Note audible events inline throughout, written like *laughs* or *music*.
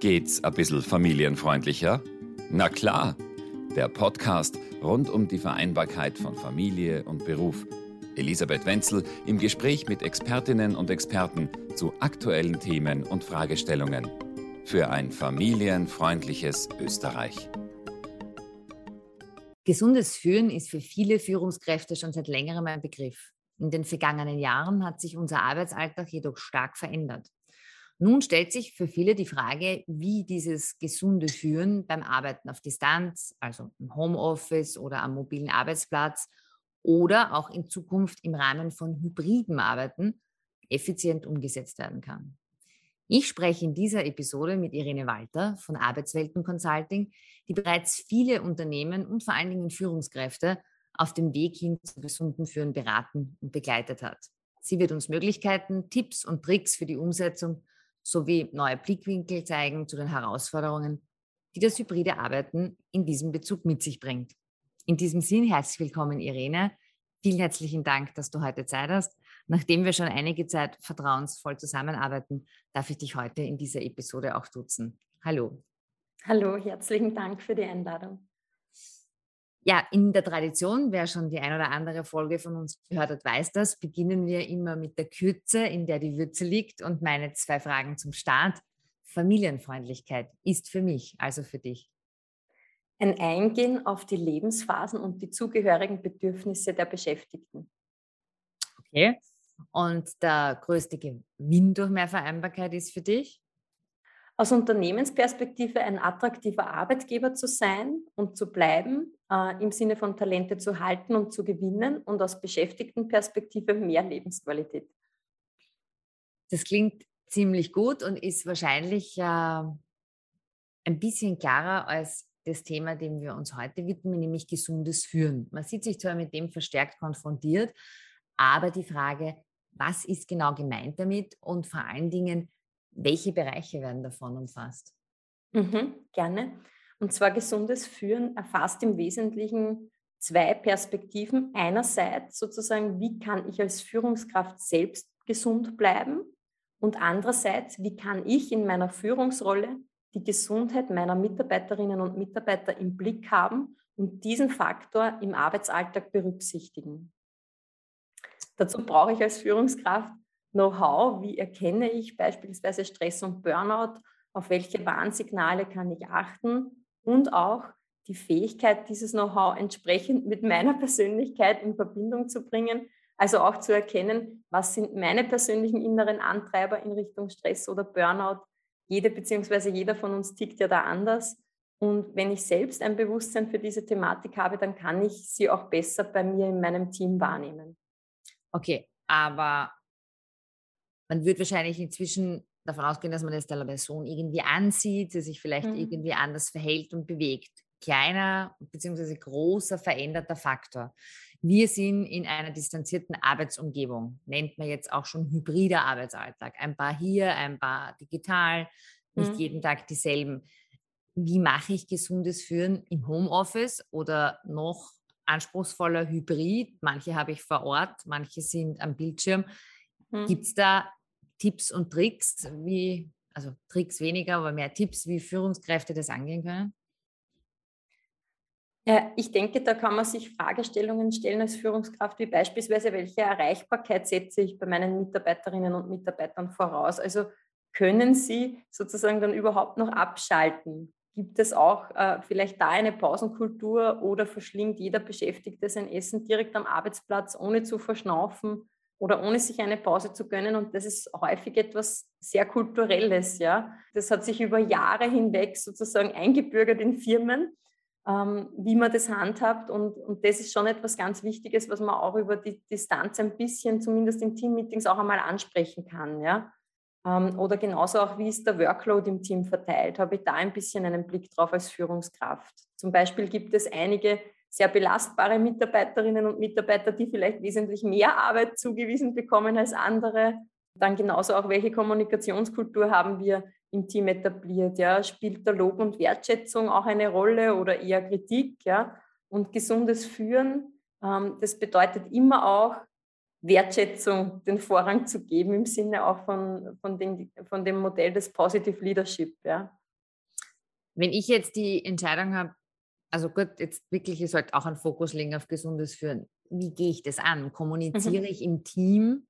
Geht's ein bisschen familienfreundlicher? Na klar, der Podcast rund um die Vereinbarkeit von Familie und Beruf. Elisabeth Wenzel im Gespräch mit Expertinnen und Experten zu aktuellen Themen und Fragestellungen. Für ein familienfreundliches Österreich. Gesundes Führen ist für viele Führungskräfte schon seit längerem ein Begriff. In den vergangenen Jahren hat sich unser Arbeitsalltag jedoch stark verändert. Nun stellt sich für viele die Frage, wie dieses gesunde Führen beim Arbeiten auf Distanz, also im Homeoffice oder am mobilen Arbeitsplatz oder auch in Zukunft im Rahmen von hybriden Arbeiten effizient umgesetzt werden kann. Ich spreche in dieser Episode mit Irene Walter von Arbeitswelten Consulting, die bereits viele Unternehmen und vor allen Dingen Führungskräfte auf dem Weg hin zum gesunden Führen beraten und begleitet hat. Sie wird uns Möglichkeiten, Tipps und Tricks für die Umsetzung sowie neue Blickwinkel zeigen zu den Herausforderungen, die das hybride Arbeiten in diesem Bezug mit sich bringt. In diesem Sinn herzlich willkommen, Irene. Vielen herzlichen Dank, dass du heute Zeit hast. Nachdem wir schon einige Zeit vertrauensvoll zusammenarbeiten, darf ich dich heute in dieser Episode auch duzen. Hallo. Hallo, herzlichen Dank für die Einladung. Ja, in der Tradition, wer schon die ein oder andere Folge von uns gehört hat, weiß das, beginnen wir immer mit der Kürze, in der die Würze liegt. Und meine zwei Fragen zum Start. Familienfreundlichkeit ist für mich, also für dich. Ein Eingehen auf die Lebensphasen und die zugehörigen Bedürfnisse der Beschäftigten. Okay. Und der größte Gewinn durch mehr Vereinbarkeit ist für dich? Aus Unternehmensperspektive ein attraktiver Arbeitgeber zu sein und zu bleiben, äh, im Sinne von Talente zu halten und zu gewinnen und aus Beschäftigtenperspektive mehr Lebensqualität. Das klingt ziemlich gut und ist wahrscheinlich äh, ein bisschen klarer als das Thema, dem wir uns heute widmen, nämlich gesundes Führen. Man sieht sich zwar mit dem verstärkt konfrontiert, aber die Frage, was ist genau gemeint damit und vor allen Dingen, welche Bereiche werden davon umfasst? Mhm, gerne. Und zwar gesundes Führen erfasst im Wesentlichen zwei Perspektiven. Einerseits sozusagen, wie kann ich als Führungskraft selbst gesund bleiben? Und andererseits, wie kann ich in meiner Führungsrolle die Gesundheit meiner Mitarbeiterinnen und Mitarbeiter im Blick haben und diesen Faktor im Arbeitsalltag berücksichtigen? Dazu brauche ich als Führungskraft Know-how, wie erkenne ich beispielsweise Stress und Burnout, auf welche Warnsignale kann ich achten und auch die Fähigkeit, dieses Know-how entsprechend mit meiner Persönlichkeit in Verbindung zu bringen, also auch zu erkennen, was sind meine persönlichen inneren Antreiber in Richtung Stress oder Burnout. Jede bzw. jeder von uns tickt ja da anders. Und wenn ich selbst ein Bewusstsein für diese Thematik habe, dann kann ich sie auch besser bei mir in meinem Team wahrnehmen. Okay, aber man wird wahrscheinlich inzwischen davon ausgehen, dass man das der Person irgendwie ansieht, sie sich vielleicht mhm. irgendwie anders verhält und bewegt. Kleiner bzw. großer veränderter Faktor. Wir sind in einer distanzierten Arbeitsumgebung, nennt man jetzt auch schon hybrider Arbeitsalltag. Ein paar hier, ein paar digital, nicht mhm. jeden Tag dieselben. Wie mache ich gesundes Führen im Homeoffice oder noch anspruchsvoller Hybrid? Manche habe ich vor Ort, manche sind am Bildschirm. Mhm. Gibt es da Tipps und Tricks, wie, also Tricks weniger, aber mehr Tipps, wie Führungskräfte das angehen können? Ja, ich denke, da kann man sich Fragestellungen stellen als Führungskraft, wie beispielsweise, welche Erreichbarkeit setze ich bei meinen Mitarbeiterinnen und Mitarbeitern voraus? Also können sie sozusagen dann überhaupt noch abschalten? Gibt es auch äh, vielleicht da eine Pausenkultur oder verschlingt jeder Beschäftigte sein Essen direkt am Arbeitsplatz, ohne zu verschnaufen? Oder ohne sich eine Pause zu gönnen. Und das ist häufig etwas sehr Kulturelles. Ja? Das hat sich über Jahre hinweg sozusagen eingebürgert in Firmen, ähm, wie man das handhabt. Und, und das ist schon etwas ganz Wichtiges, was man auch über die Distanz ein bisschen, zumindest in Teammeetings, auch einmal ansprechen kann. Ja? Ähm, oder genauso auch, wie ist der Workload im Team verteilt? Habe ich da ein bisschen einen Blick drauf als Führungskraft? Zum Beispiel gibt es einige sehr belastbare Mitarbeiterinnen und Mitarbeiter, die vielleicht wesentlich mehr Arbeit zugewiesen bekommen als andere. Dann genauso auch, welche Kommunikationskultur haben wir im Team etabliert? Ja? Spielt der Lob und Wertschätzung auch eine Rolle oder eher Kritik? Ja? Und gesundes Führen, ähm, das bedeutet immer auch, Wertschätzung den Vorrang zu geben im Sinne auch von, von, den, von dem Modell des Positive Leadership. Ja? Wenn ich jetzt die Entscheidung habe, also gut, jetzt wirklich, ich sollte auch einen Fokus legen auf gesundes Führen. Wie gehe ich das an? Kommuniziere mhm. ich im Team?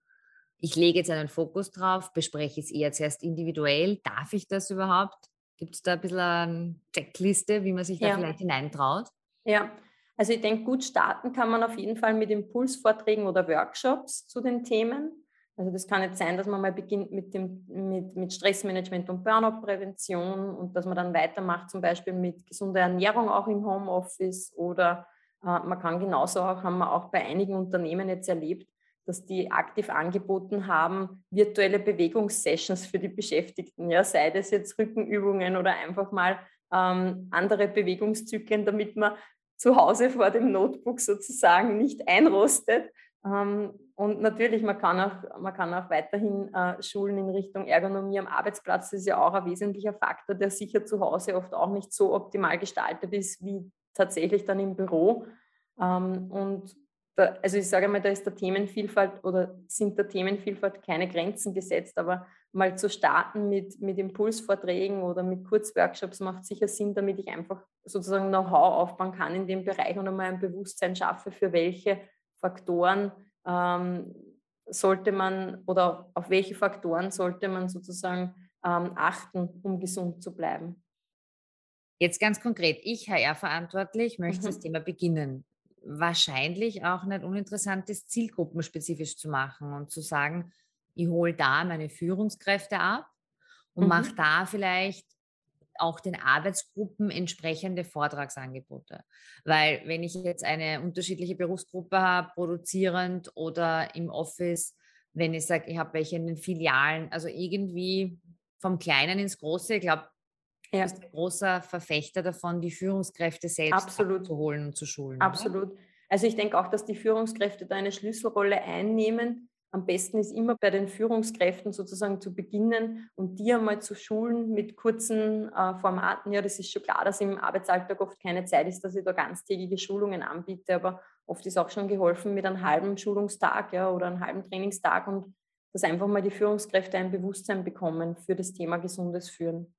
Ich lege jetzt einen Fokus drauf, bespreche es eher zuerst individuell. Darf ich das überhaupt? Gibt es da ein bisschen eine Checkliste, wie man sich da ja. vielleicht hineintraut? Ja, also ich denke, gut starten kann man auf jeden Fall mit Impulsvorträgen oder Workshops zu den Themen. Also das kann jetzt sein, dass man mal beginnt mit, dem, mit, mit Stressmanagement und Burnout-Prävention und dass man dann weitermacht, zum Beispiel mit gesunder Ernährung auch im Homeoffice oder äh, man kann genauso auch, haben wir auch bei einigen Unternehmen jetzt erlebt, dass die aktiv angeboten haben, virtuelle Bewegungssessions für die Beschäftigten, ja, sei das jetzt Rückenübungen oder einfach mal ähm, andere Bewegungszyklen, damit man zu Hause vor dem Notebook sozusagen nicht einrostet. Ähm, und natürlich, man kann auch, man kann auch weiterhin äh, schulen in Richtung Ergonomie am Arbeitsplatz. Das ist ja auch ein wesentlicher Faktor, der sicher zu Hause oft auch nicht so optimal gestaltet ist wie tatsächlich dann im Büro. Ähm, und da, also ich sage mal, da ist der Themenvielfalt oder sind der Themenvielfalt keine Grenzen gesetzt, aber mal zu starten mit, mit Impulsvorträgen oder mit Kurzworkshops macht sicher Sinn, damit ich einfach sozusagen Know-how aufbauen kann in dem Bereich und einmal ein Bewusstsein schaffe, für welche Faktoren ähm, sollte man oder auf welche Faktoren sollte man sozusagen ähm, achten, um gesund zu bleiben. Jetzt ganz konkret, ich HR-verantwortlich möchte mhm. das Thema beginnen. Wahrscheinlich auch nicht uninteressant ist, zielgruppenspezifisch zu machen und zu sagen, ich hole da meine Führungskräfte ab und mhm. mache da vielleicht auch den Arbeitsgruppen entsprechende Vortragsangebote. Weil wenn ich jetzt eine unterschiedliche Berufsgruppe habe, produzierend oder im Office, wenn ich sage, ich habe welche in den Filialen, also irgendwie vom Kleinen ins Große, ich glaube, ja. ist ein großer Verfechter davon, die Führungskräfte selbst zu holen und zu schulen. Absolut. Oder? Also ich denke auch, dass die Führungskräfte da eine Schlüsselrolle einnehmen, am besten ist immer bei den Führungskräften sozusagen zu beginnen und die einmal zu schulen mit kurzen äh, Formaten. Ja, das ist schon klar, dass im Arbeitsalltag oft keine Zeit ist, dass ich da ganztägige Schulungen anbiete, aber oft ist auch schon geholfen mit einem halben Schulungstag ja, oder einem halben Trainingstag und dass einfach mal die Führungskräfte ein Bewusstsein bekommen für das Thema gesundes Führen.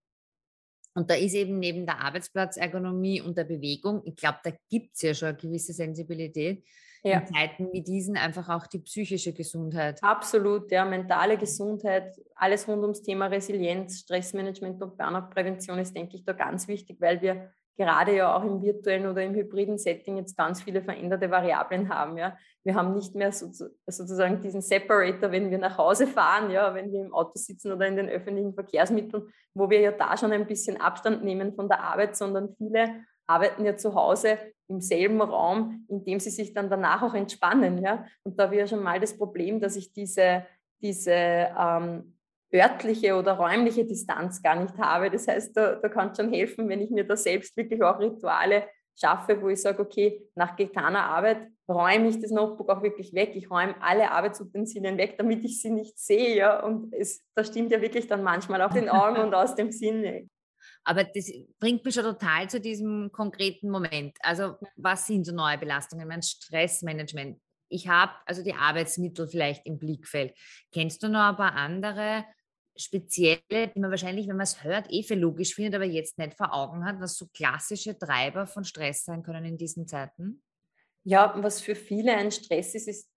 Und da ist eben neben der Arbeitsplatzergonomie und der Bewegung, ich glaube, da gibt es ja schon eine gewisse Sensibilität, ja. in Zeiten wie diesen einfach auch die psychische Gesundheit. Absolut, ja, mentale Gesundheit, alles rund ums Thema Resilienz, Stressmanagement und Burnout-Prävention ist, denke ich, da ganz wichtig, weil wir gerade ja auch im virtuellen oder im hybriden Setting jetzt ganz viele veränderte Variablen haben. Ja. Wir haben nicht mehr so, sozusagen diesen Separator, wenn wir nach Hause fahren, ja, wenn wir im Auto sitzen oder in den öffentlichen Verkehrsmitteln, wo wir ja da schon ein bisschen Abstand nehmen von der Arbeit, sondern viele arbeiten ja zu Hause im selben Raum, in dem sie sich dann danach auch entspannen. Ja? Und da habe ich ja schon mal das Problem, dass ich diese, diese ähm, örtliche oder räumliche Distanz gar nicht habe. Das heißt, da, da kann es schon helfen, wenn ich mir da selbst wirklich auch Rituale schaffe, wo ich sage, okay, nach getaner Arbeit räume ich das Notebook auch wirklich weg. Ich räume alle Arbeitsutensilien weg, damit ich sie nicht sehe. Ja? Und es, das stimmt ja wirklich dann manchmal auch den Augen *laughs* und aus dem Sinne. Aber das bringt mich schon total zu diesem konkreten Moment. Also was sind so neue Belastungen? Mein Stressmanagement. Ich habe also die Arbeitsmittel vielleicht im Blickfeld. Kennst du noch ein paar andere spezielle, die man wahrscheinlich, wenn man es hört, eh für logisch findet, aber jetzt nicht vor Augen hat, was so klassische Treiber von Stress sein können in diesen Zeiten? Ja, was für viele ein Stress ist, ist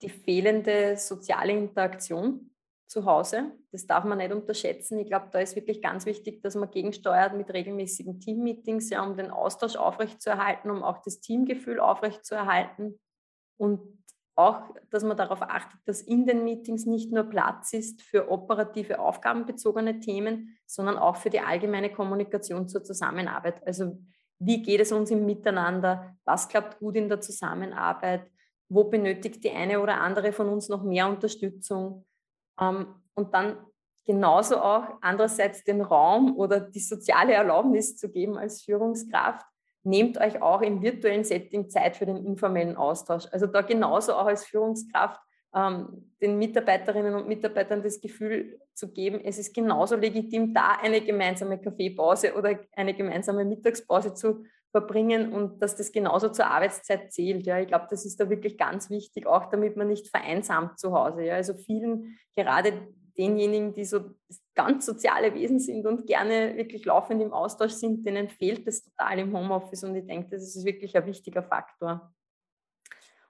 die fehlende soziale Interaktion zu Hause. Das darf man nicht unterschätzen. Ich glaube, da ist wirklich ganz wichtig, dass man gegensteuert mit regelmäßigen Teammeetings, ja, um den Austausch aufrechtzuerhalten, um auch das Teamgefühl aufrechtzuerhalten und auch, dass man darauf achtet, dass in den Meetings nicht nur Platz ist für operative, aufgabenbezogene Themen, sondern auch für die allgemeine Kommunikation zur Zusammenarbeit. Also wie geht es uns im Miteinander? Was klappt gut in der Zusammenarbeit? Wo benötigt die eine oder andere von uns noch mehr Unterstützung? Ähm, und dann genauso auch andererseits den Raum oder die soziale Erlaubnis zu geben als Führungskraft. Nehmt euch auch im virtuellen Setting Zeit für den informellen Austausch. Also da genauso auch als Führungskraft ähm, den Mitarbeiterinnen und Mitarbeitern das Gefühl zu geben, es ist genauso legitim, da eine gemeinsame Kaffeepause oder eine gemeinsame Mittagspause zu verbringen und dass das genauso zur Arbeitszeit zählt. Ja, ich glaube, das ist da wirklich ganz wichtig, auch damit man nicht vereinsamt zu Hause. Ja, also vielen, gerade denjenigen, die so ganz soziale Wesen sind und gerne wirklich laufend im Austausch sind, denen fehlt es total im Homeoffice und ich denke, das ist wirklich ein wichtiger Faktor.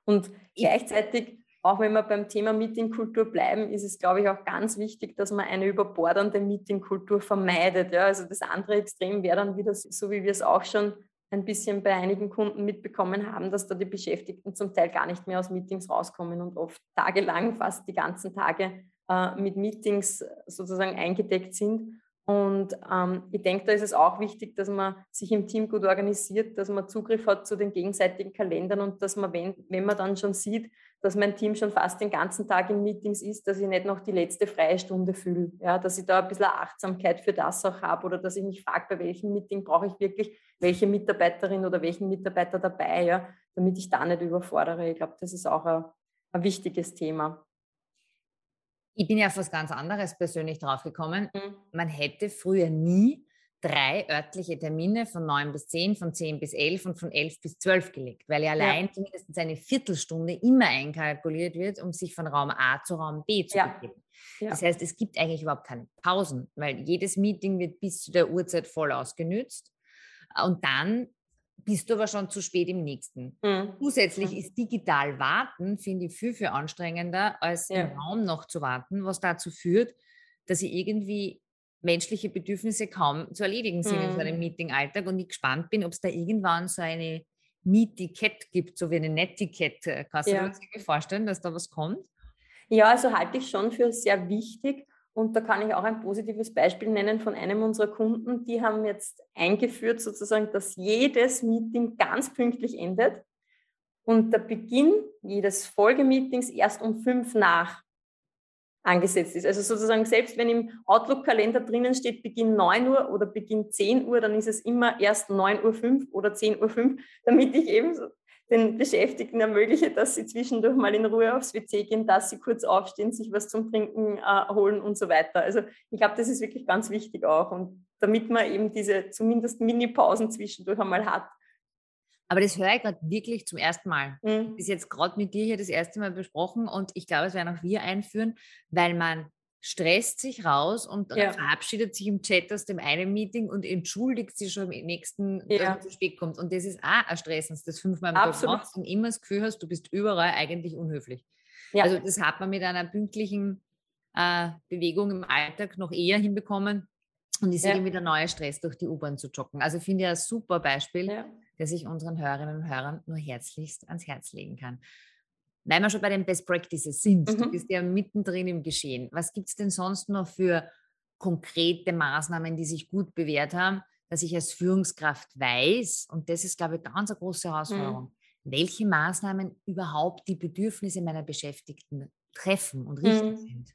Und gleichzeitig, auch wenn wir beim Thema Meetingkultur bleiben, ist es, glaube ich, auch ganz wichtig, dass man eine überbordernde Meetingkultur vermeidet. Ja, also das andere Extrem wäre dann wieder so, wie wir es auch schon ein bisschen bei einigen Kunden mitbekommen haben, dass da die Beschäftigten zum Teil gar nicht mehr aus Meetings rauskommen und oft tagelang, fast die ganzen Tage äh, mit Meetings sozusagen eingedeckt sind. Und ähm, ich denke, da ist es auch wichtig, dass man sich im Team gut organisiert, dass man Zugriff hat zu den gegenseitigen Kalendern und dass man, wenn, wenn man dann schon sieht, dass mein Team schon fast den ganzen Tag in Meetings ist, dass ich nicht noch die letzte freie Stunde fühle. Ja, dass ich da ein bisschen Achtsamkeit für das auch habe oder dass ich mich frage, bei welchem Meeting brauche ich wirklich welche Mitarbeiterin oder welchen Mitarbeiter dabei, ja, damit ich da nicht überfordere. Ich glaube, das ist auch ein, ein wichtiges Thema. Ich bin ja auf was ganz anderes persönlich draufgekommen. Mhm. Man hätte früher nie drei örtliche Termine von 9 bis 10, von 10 bis 11 und von 11 bis 12 gelegt, weil ja allein ja. zumindest eine Viertelstunde immer einkalkuliert wird, um sich von Raum A zu Raum B zu ja. begeben. Ja. Das heißt, es gibt eigentlich überhaupt keine Pausen, weil jedes Meeting wird bis zu der Uhrzeit voll ausgenützt und dann bist du aber schon zu spät im nächsten. Mhm. Zusätzlich mhm. ist digital warten, finde ich, viel, viel anstrengender, als ja. im Raum noch zu warten, was dazu führt, dass ich irgendwie menschliche Bedürfnisse kaum zu erledigen sind mhm. in so einem mhm. Meeting-Alltag und ich gespannt bin, ob es da irgendwann so eine Meet-Ticket gibt, so wie eine Netiquette. Kannst du ja. dir das vorstellen, dass da was kommt? Ja, also halte ich schon für sehr wichtig. Und da kann ich auch ein positives Beispiel nennen von einem unserer Kunden. Die haben jetzt eingeführt, sozusagen, dass jedes Meeting ganz pünktlich endet und der Beginn jedes Folgemeetings erst um fünf nach angesetzt ist. Also sozusagen, selbst wenn im Outlook-Kalender drinnen steht Beginn 9 Uhr oder Beginn 10 Uhr, dann ist es immer erst 9.05 Uhr oder 10.05 Uhr, damit ich eben den Beschäftigten ermögliche, dass sie zwischendurch mal in Ruhe aufs WC gehen, dass sie kurz aufstehen, sich was zum Trinken äh, holen und so weiter. Also ich glaube, das ist wirklich ganz wichtig auch. Und damit man eben diese zumindest Mini-Pausen zwischendurch einmal hat. Aber das höre ich gerade wirklich zum ersten Mal. Mhm. Das ist jetzt gerade mit dir hier das erste Mal besprochen und ich glaube, es werden auch wir einführen, weil man stresst sich raus und ja. verabschiedet sich im Chat aus dem einen Meeting und entschuldigt sich schon im nächsten, ja. dass man zu spät kommt. Und das ist auch ein Stress, wenn du das fünfmal am Tag machst und immer das Gefühl hast, du bist überall eigentlich unhöflich. Ja. Also das hat man mit einer pünktlichen äh, Bewegung im Alltag noch eher hinbekommen und ist ja. irgendwie der neue Stress, durch die U-Bahn zu joggen. Also finde ich ein super Beispiel, das ich unseren Hörerinnen und Hörern nur herzlichst ans Herz legen kann. Weil wir schon bei den Best Practices sind, mhm. du bist ja mittendrin im Geschehen. Was gibt es denn sonst noch für konkrete Maßnahmen, die sich gut bewährt haben, dass ich als Führungskraft weiß, und das ist, glaube ich, ganz eine große Herausforderung, mhm. welche Maßnahmen überhaupt die Bedürfnisse meiner Beschäftigten treffen und richtig mhm. sind?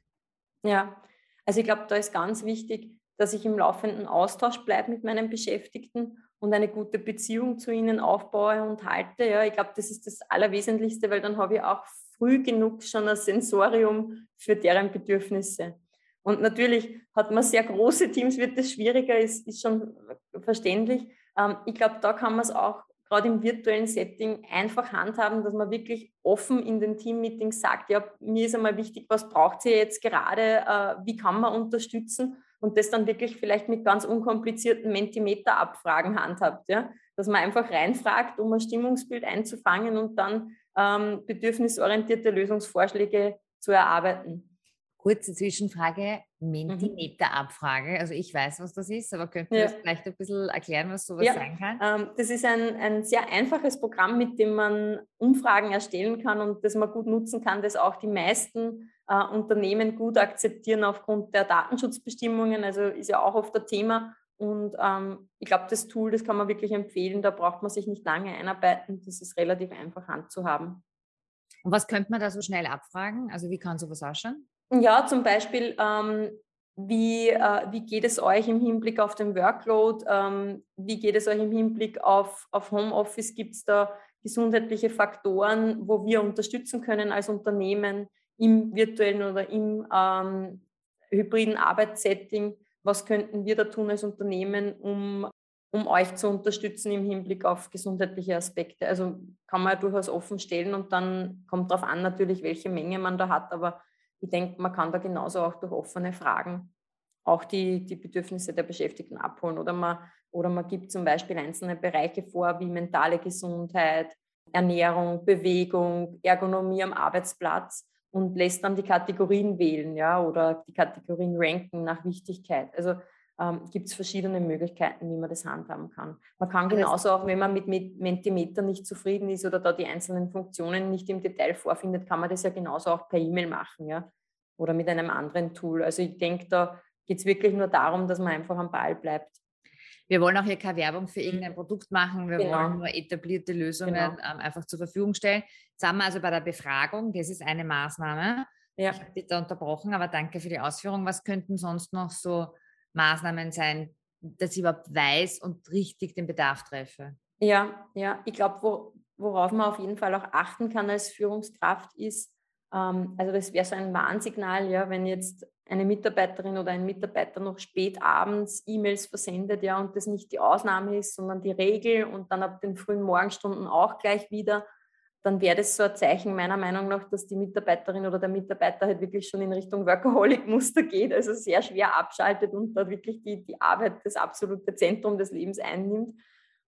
Ja, also ich glaube, da ist ganz wichtig, dass ich im laufenden Austausch bleibe mit meinen Beschäftigten und eine gute Beziehung zu ihnen aufbaue und halte. Ja, ich glaube, das ist das Allerwesentlichste, weil dann habe ich auch früh genug schon ein Sensorium für deren Bedürfnisse. Und natürlich hat man sehr große Teams, wird das schwieriger, ist, ist schon verständlich. Ähm, ich glaube, da kann man es auch gerade im virtuellen Setting einfach handhaben, dass man wirklich offen in den Teammeetings sagt, ja, mir ist einmal wichtig, was braucht ihr jetzt gerade, äh, wie kann man unterstützen und das dann wirklich vielleicht mit ganz unkomplizierten Mentimeter-Abfragen handhabt, ja? dass man einfach reinfragt, um ein Stimmungsbild einzufangen und dann ähm, bedürfnisorientierte Lösungsvorschläge zu erarbeiten. Kurze Zwischenfrage, mhm. Mentimeter-Abfrage. Also ich weiß, was das ist, aber könnten wir ja. vielleicht ein bisschen erklären, was sowas ja. sein kann? Ähm, das ist ein, ein sehr einfaches Programm, mit dem man Umfragen erstellen kann und das man gut nutzen kann, das auch die meisten äh, Unternehmen gut akzeptieren aufgrund der Datenschutzbestimmungen. Also ist ja auch oft ein Thema. Und ähm, ich glaube, das Tool, das kann man wirklich empfehlen. Da braucht man sich nicht lange einarbeiten. Das ist relativ einfach handzuhaben. Und was könnte man da so schnell abfragen? Also wie kann sowas ausschauen? Ja, zum Beispiel, ähm, wie, äh, wie geht es euch im Hinblick auf den Workload? Ähm, wie geht es euch im Hinblick auf, auf Homeoffice? Gibt es da gesundheitliche Faktoren, wo wir unterstützen können als Unternehmen? Im virtuellen oder im ähm, hybriden Arbeitssetting, was könnten wir da tun als Unternehmen, um, um euch zu unterstützen im Hinblick auf gesundheitliche Aspekte. Also kann man ja durchaus offen stellen und dann kommt darauf an natürlich, welche Menge man da hat, aber ich denke, man kann da genauso auch durch offene Fragen auch die, die Bedürfnisse der Beschäftigten abholen. Oder man, oder man gibt zum Beispiel einzelne Bereiche vor, wie mentale Gesundheit, Ernährung, Bewegung, Ergonomie am Arbeitsplatz und lässt dann die Kategorien wählen, ja, oder die Kategorien ranken nach Wichtigkeit. Also ähm, gibt es verschiedene Möglichkeiten, wie man das handhaben kann. Man kann genauso auch, wenn man mit, mit Mentimeter nicht zufrieden ist oder da die einzelnen Funktionen nicht im Detail vorfindet, kann man das ja genauso auch per E-Mail machen, ja, oder mit einem anderen Tool. Also ich denke, da geht es wirklich nur darum, dass man einfach am Ball bleibt. Wir wollen auch hier keine Werbung für irgendein Produkt machen. Wir genau. wollen nur etablierte Lösungen genau. ähm, einfach zur Verfügung stellen. Jetzt haben wir also bei der Befragung, das ist eine Maßnahme. Ja. Ich habe dich da unterbrochen, aber danke für die Ausführung. Was könnten sonst noch so Maßnahmen sein, dass ich überhaupt weiß und richtig den Bedarf treffe? Ja, ja, ich glaube, wo, worauf man auf jeden Fall auch achten kann als Führungskraft ist, also das wäre so ein Warnsignal, ja, wenn jetzt eine Mitarbeiterin oder ein Mitarbeiter noch spät abends E-Mails versendet, ja, und das nicht die Ausnahme ist, sondern die Regel und dann ab den frühen Morgenstunden auch gleich wieder, dann wäre das so ein Zeichen meiner Meinung nach, dass die Mitarbeiterin oder der Mitarbeiter halt wirklich schon in Richtung Workaholic-Muster geht, also sehr schwer abschaltet und dort wirklich die, die Arbeit das absolute Zentrum des Lebens einnimmt.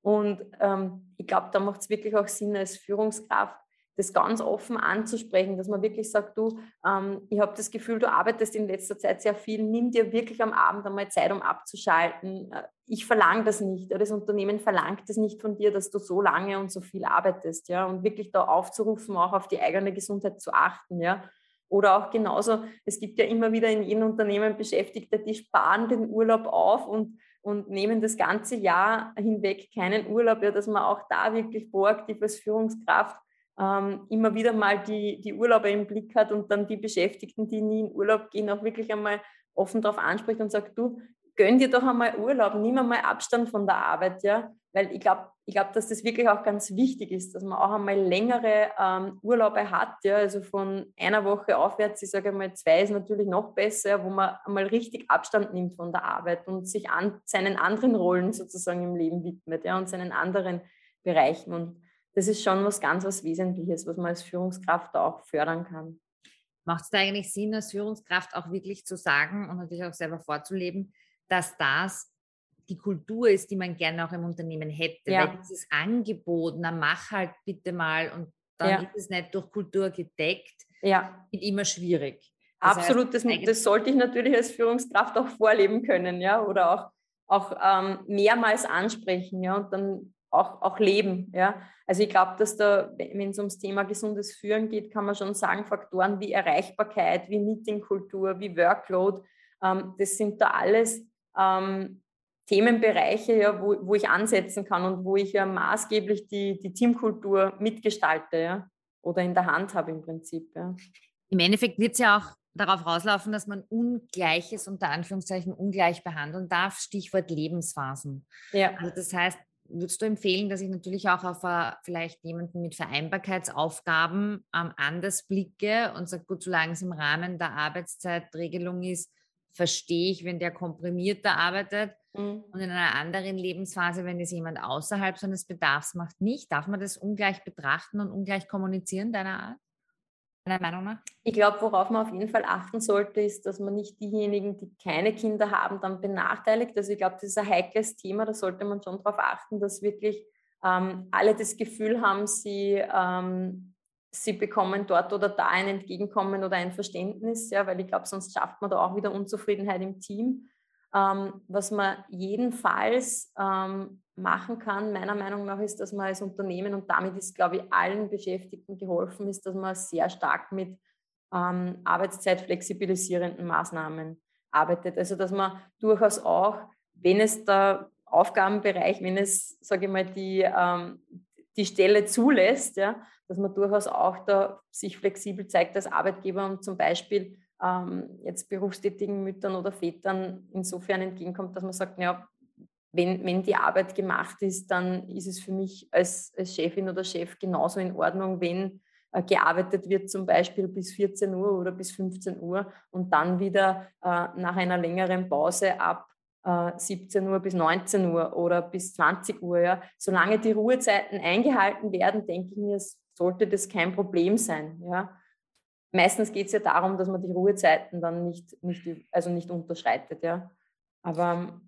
Und ähm, ich glaube, da macht es wirklich auch Sinn als Führungskraft, das ganz offen anzusprechen, dass man wirklich sagt, du, ähm, ich habe das Gefühl, du arbeitest in letzter Zeit sehr viel, nimm dir wirklich am Abend einmal Zeit, um abzuschalten. Äh, ich verlange das nicht, das Unternehmen verlangt es nicht von dir, dass du so lange und so viel arbeitest, ja, und wirklich da aufzurufen, auch auf die eigene Gesundheit zu achten, ja. Oder auch genauso, es gibt ja immer wieder in jedem Unternehmen Beschäftigte, die sparen den Urlaub auf und und nehmen das ganze Jahr hinweg keinen Urlaub, ja, dass man auch da wirklich proaktiv als Führungskraft ähm, immer wieder mal die, die Urlaube im Blick hat und dann die Beschäftigten, die nie in Urlaub gehen, auch wirklich einmal offen darauf anspricht und sagt, du, gönn dir doch einmal Urlaub, nimm einmal Abstand von der Arbeit, ja, weil ich glaube, ich glaube, dass das wirklich auch ganz wichtig ist, dass man auch einmal längere ähm, Urlaube hat, ja, also von einer Woche aufwärts, ich sage einmal zwei ist natürlich noch besser, wo man einmal richtig Abstand nimmt von der Arbeit und sich an seinen anderen Rollen sozusagen im Leben widmet, ja, und seinen anderen Bereichen. Und das ist schon was ganz was Wesentliches, was man als Führungskraft auch fördern kann. Macht es da eigentlich Sinn, als Führungskraft auch wirklich zu sagen und natürlich auch selber vorzuleben, dass das die Kultur ist, die man gerne auch im Unternehmen hätte? Ja. Weil dieses Angebot, na mach halt bitte mal und dann ja. ist es nicht durch Kultur gedeckt, ja. ist immer schwierig. Das Absolut, heißt, das, das, sollte ich natürlich als Führungskraft auch vorleben können, ja, oder auch, auch ähm, mehrmals ansprechen, ja, und dann auch, auch leben. Ja? Also ich glaube, dass da, wenn es ums Thema gesundes Führen geht, kann man schon sagen, Faktoren wie Erreichbarkeit, wie Meetingkultur, wie Workload, ähm, das sind da alles ähm, Themenbereiche, ja, wo, wo ich ansetzen kann und wo ich ja maßgeblich die, die Teamkultur mitgestalte ja? oder in der Hand habe im Prinzip. Ja. Im Endeffekt wird es ja auch darauf rauslaufen, dass man Ungleiches unter Anführungszeichen ungleich behandeln darf. Stichwort Lebensphasen. Ja. Also das heißt, würdest du empfehlen, dass ich natürlich auch auf uh, vielleicht jemanden mit Vereinbarkeitsaufgaben ähm, anders blicke und sage, gut, solange es im Rahmen der Arbeitszeitregelung ist, verstehe ich, wenn der komprimierter arbeitet mhm. und in einer anderen Lebensphase, wenn es jemand außerhalb seines Bedarfs macht, nicht. Darf man das ungleich betrachten und ungleich kommunizieren, deiner Art? Deiner Meinung nach? Ich glaube, worauf man auf jeden Fall achten sollte, ist, dass man nicht diejenigen, die keine Kinder haben, dann benachteiligt. Also ich glaube, das ist ein heikles Thema, da sollte man schon darauf achten, dass wirklich ähm, alle das Gefühl haben, sie, ähm, sie bekommen dort oder da ein Entgegenkommen oder ein Verständnis, ja, weil ich glaube, sonst schafft man da auch wieder Unzufriedenheit im Team. Ähm, was man jedenfalls ähm, machen kann, meiner Meinung nach, ist, dass man als Unternehmen, und damit ist, glaube ich, allen Beschäftigten geholfen, ist, dass man sehr stark mit ähm, arbeitszeitflexibilisierenden Maßnahmen arbeitet. Also dass man durchaus auch, wenn es der Aufgabenbereich, wenn es, sage ich mal, die, ähm, die Stelle zulässt, ja, dass man durchaus auch da sich flexibel zeigt als Arbeitgeber und zum Beispiel jetzt berufstätigen Müttern oder Vätern insofern entgegenkommt, dass man sagt, ja, wenn, wenn die Arbeit gemacht ist, dann ist es für mich als, als Chefin oder Chef genauso in Ordnung, wenn äh, gearbeitet wird, zum Beispiel bis 14 Uhr oder bis 15 Uhr und dann wieder äh, nach einer längeren Pause ab äh, 17 Uhr bis 19 Uhr oder bis 20 Uhr. Ja. Solange die Ruhezeiten eingehalten werden, denke ich mir, sollte das kein Problem sein. Ja. Meistens geht es ja darum, dass man die Ruhezeiten dann nicht, nicht, also nicht unterschreitet. Ja. Aber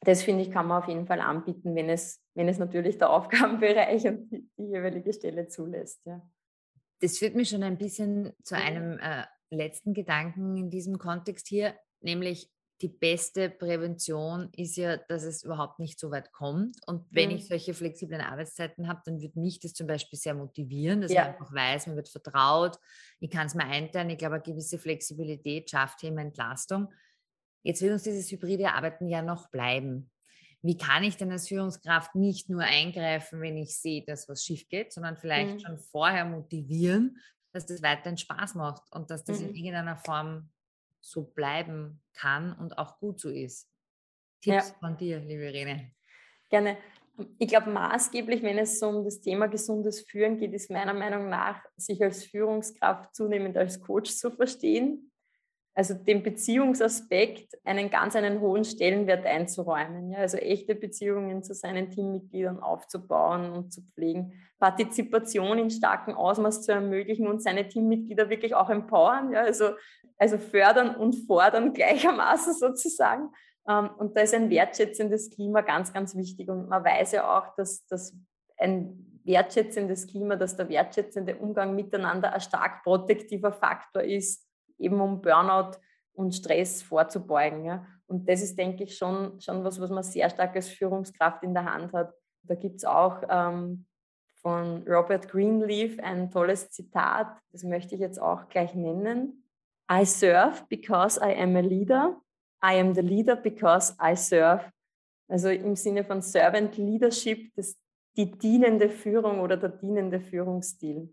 das finde ich, kann man auf jeden Fall anbieten, wenn es, wenn es natürlich der *laughs* Aufgabenbereich und die, die jeweilige Stelle zulässt. Ja. Das führt mich schon ein bisschen zu einem äh, letzten Gedanken in diesem Kontext hier, nämlich die beste Prävention ist ja, dass es überhaupt nicht so weit kommt. Und wenn mhm. ich solche flexiblen Arbeitszeiten habe, dann würde mich das zum Beispiel sehr motivieren, dass ja. ich einfach weiß, mir wird vertraut, ich kann es mir einteilen. Ich glaube, eine gewisse Flexibilität schafft hier immer Entlastung. Jetzt wird uns dieses hybride Arbeiten ja noch bleiben. Wie kann ich denn als Führungskraft nicht nur eingreifen, wenn ich sehe, dass was schief geht, sondern vielleicht mhm. schon vorher motivieren, dass das weiterhin Spaß macht und dass das mhm. in irgendeiner Form so bleiben kann und auch gut so ist. Tipps ja. von dir, liebe Irene. Gerne. Ich glaube, maßgeblich, wenn es um das Thema gesundes Führen geht, ist meiner Meinung nach, sich als Führungskraft zunehmend als Coach zu verstehen also dem Beziehungsaspekt einen ganz einen hohen Stellenwert einzuräumen. Ja? Also echte Beziehungen zu seinen Teammitgliedern aufzubauen und zu pflegen, Partizipation in starkem Ausmaß zu ermöglichen und seine Teammitglieder wirklich auch empowern, ja? also, also fördern und fordern gleichermaßen sozusagen. Ähm, und da ist ein wertschätzendes Klima ganz, ganz wichtig. Und man weiß ja auch, dass, dass ein wertschätzendes Klima, dass der wertschätzende Umgang miteinander ein stark protektiver Faktor ist eben um Burnout und Stress vorzubeugen. Ja. Und das ist, denke ich, schon, schon was, was man sehr stark als Führungskraft in der Hand hat. Da gibt es auch ähm, von Robert Greenleaf ein tolles Zitat, das möchte ich jetzt auch gleich nennen. I serve because I am a leader. I am the leader because I serve. Also im Sinne von Servant Leadership, das, die dienende Führung oder der dienende Führungsstil.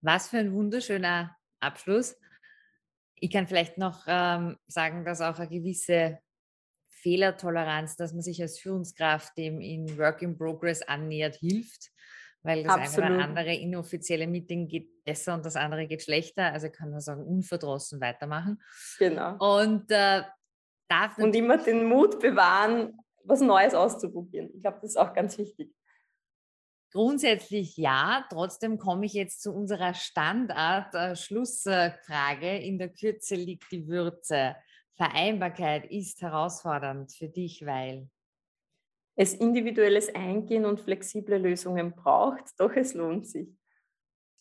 Was für ein wunderschöner Abschluss. Ich kann vielleicht noch ähm, sagen, dass auch eine gewisse Fehlertoleranz, dass man sich als Führungskraft dem in Work in Progress annähert, hilft, weil das Absolut. eine oder andere inoffizielle Meeting geht besser und das andere geht schlechter. Also kann man sagen, unverdrossen weitermachen. Genau. Und äh, darf und immer den Mut bewahren, was Neues auszuprobieren. Ich glaube, das ist auch ganz wichtig. Grundsätzlich ja, trotzdem komme ich jetzt zu unserer Standard-Schlussfrage. Äh, In der Kürze liegt die Würze. Vereinbarkeit ist herausfordernd für dich, weil es individuelles Eingehen und flexible Lösungen braucht, doch es lohnt sich.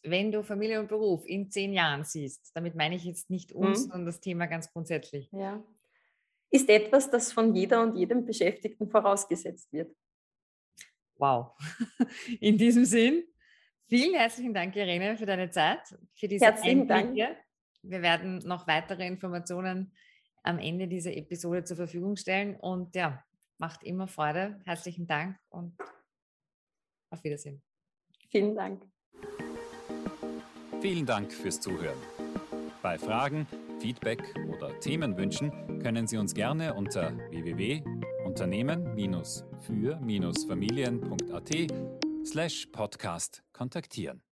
Wenn du Familie und Beruf in zehn Jahren siehst, damit meine ich jetzt nicht uns, hm. sondern das Thema ganz grundsätzlich. Ja. Ist etwas, das von jeder und jedem Beschäftigten vorausgesetzt wird. Wow. *laughs* In diesem Sinn, vielen herzlichen Dank, Irene, für deine Zeit, für diese herzlichen Einblicke. Dank. Wir werden noch weitere Informationen am Ende dieser Episode zur Verfügung stellen. Und ja, macht immer Freude. Herzlichen Dank und auf Wiedersehen. Vielen Dank. Vielen Dank fürs Zuhören. Bei Fragen, Feedback oder Themenwünschen können Sie uns gerne unter www.unternehmen-für-familien.at slash podcast kontaktieren.